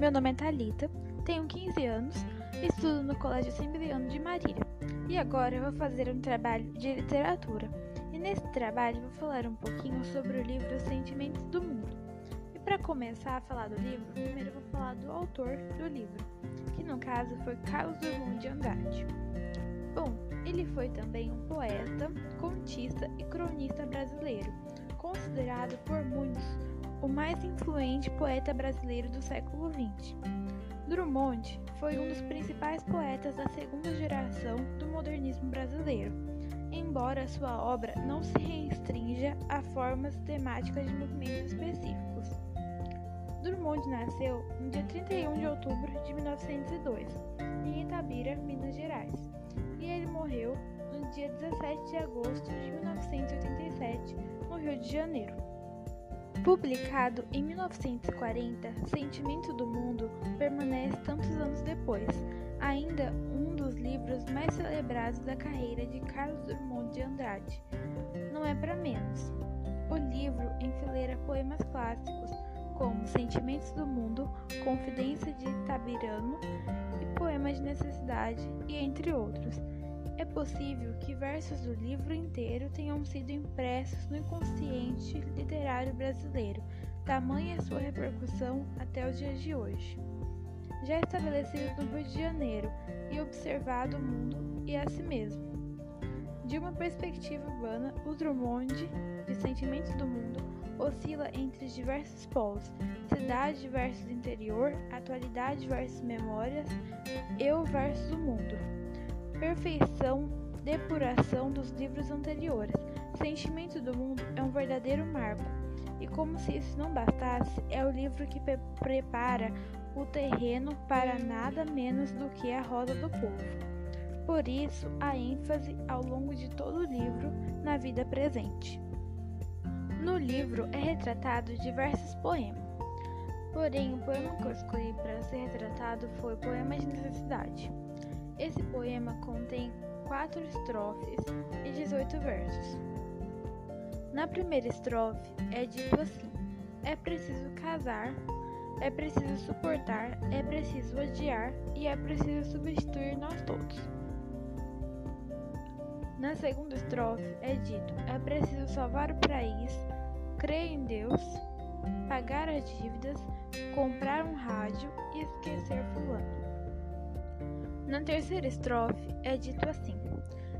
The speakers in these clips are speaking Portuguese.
Meu nome é Thalita, tenho 15 anos, estudo no Colégio Sembriano de Marília e agora vou fazer um trabalho de literatura. E nesse trabalho vou falar um pouquinho sobre o livro Sentimentos do Mundo. E para começar a falar do livro, primeiro vou falar do autor do livro, que no caso foi Carlos Drummond de Andrade. Bom, ele foi também um poeta, contista e cronista brasileiro, considerado por muitos o mais influente poeta brasileiro do século XX. Drummond foi um dos principais poetas da segunda geração do modernismo brasileiro, embora sua obra não se restrinja a formas temáticas de movimentos específicos. Drummond nasceu no dia 31 de outubro de 1902, em Itabira, Minas Gerais, e ele morreu no dia 17 de agosto de 1987, no Rio de Janeiro. Publicado em 1940, Sentimento do Mundo permanece tantos anos depois, ainda um dos livros mais celebrados da carreira de Carlos Drummond de Andrade. Não é para menos. O livro enfileira poemas clássicos como Sentimentos do Mundo, Confidência de Tabirano e Poemas de Necessidade, e entre outros. É possível que versos do livro inteiro tenham sido impressos no inconsciente literário brasileiro, tamanha sua repercussão até os dias de hoje. Já estabelecido no Rio de Janeiro e observado o mundo e a si mesmo. De uma perspectiva urbana, o Drummond, de Sentimentos do Mundo, oscila entre os diversos polos, cidade versus interior, atualidade versus memórias, eu versus o mundo perfeição, depuração dos livros anteriores. Sentimento do Mundo é um verdadeiro marco, e como se isso não bastasse, é o livro que pre prepara o terreno para nada menos do que a Rosa do Povo. Por isso, a ênfase ao longo de todo o livro na vida presente. No livro é retratado diversos poemas. Porém, o poema que eu escolhi para ser retratado foi Poema de Necessidade. Esse poema contém quatro estrofes e 18 versos. Na primeira estrofe é dito assim: é preciso casar, é preciso suportar, é preciso odiar e é preciso substituir nós todos. Na segunda estrofe é dito: é preciso salvar o país, crer em Deus, pagar as dívidas, comprar um rádio e esquecer Fulano. Na terceira estrofe é dito assim: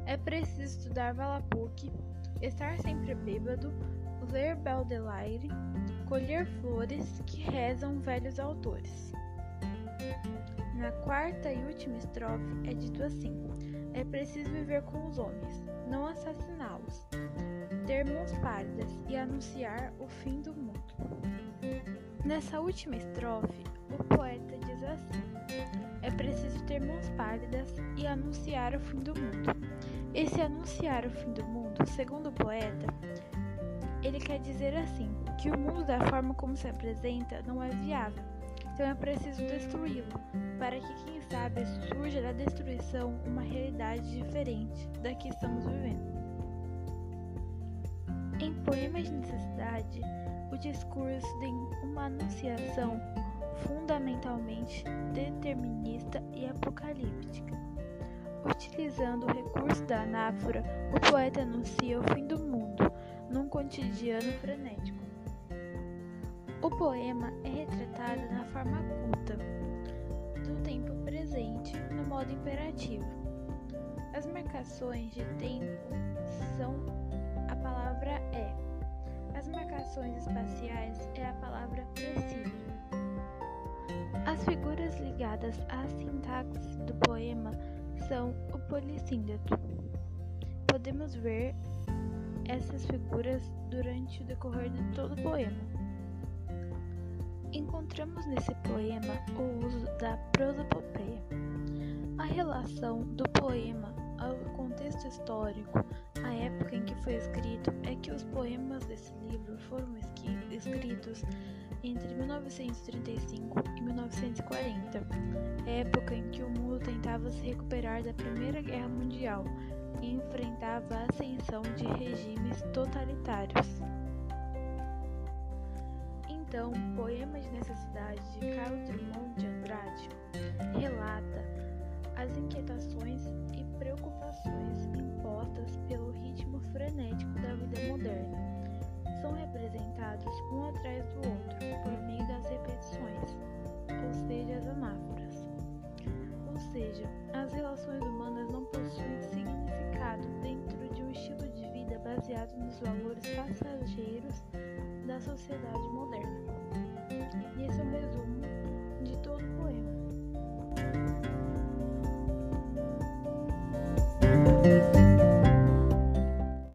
É preciso estudar Valapuc, estar sempre bêbado, ler Baudelaire, colher flores que rezam velhos autores. Na quarta e última estrofe é dito assim: É preciso viver com os homens, não assassiná-los, ter mãos pálidas e anunciar o fim do mundo. Nessa última estrofe, assim: é preciso ter mãos pálidas e anunciar o fim do mundo. Esse anunciar o fim do mundo, segundo o poeta, ele quer dizer assim: que o mundo da forma como se apresenta não é viável, então é preciso destruí-lo, para que, quem sabe, surja da destruição uma realidade diferente da que estamos vivendo. Em Poemas de Necessidade, o discurso tem uma anunciação fundamentalmente determinista e apocalíptica. Utilizando o recurso da anáfora, o poeta anuncia o fim do mundo num cotidiano frenético. O poema é retratado na forma culta do tempo presente, no modo imperativo. As marcações de tempo são a palavra é. As marcações espaciais é ligadas à sintaxe do poema são o polissíndeto. Podemos ver essas figuras durante o decorrer de todo o poema. Encontramos nesse poema o uso da prosopopeia. A relação do poema ao contexto histórico, a época em que foi escrito, é que os poemas desse livro foram escritos entre 1935 e 1940, época em que o mundo tentava se recuperar da Primeira Guerra Mundial e enfrentava a ascensão de regimes totalitários. Então, Poema de Necessidade de Carlos Drummond de Andrade relata as inquietações e preocupações nos valores passageiros da sociedade moderna.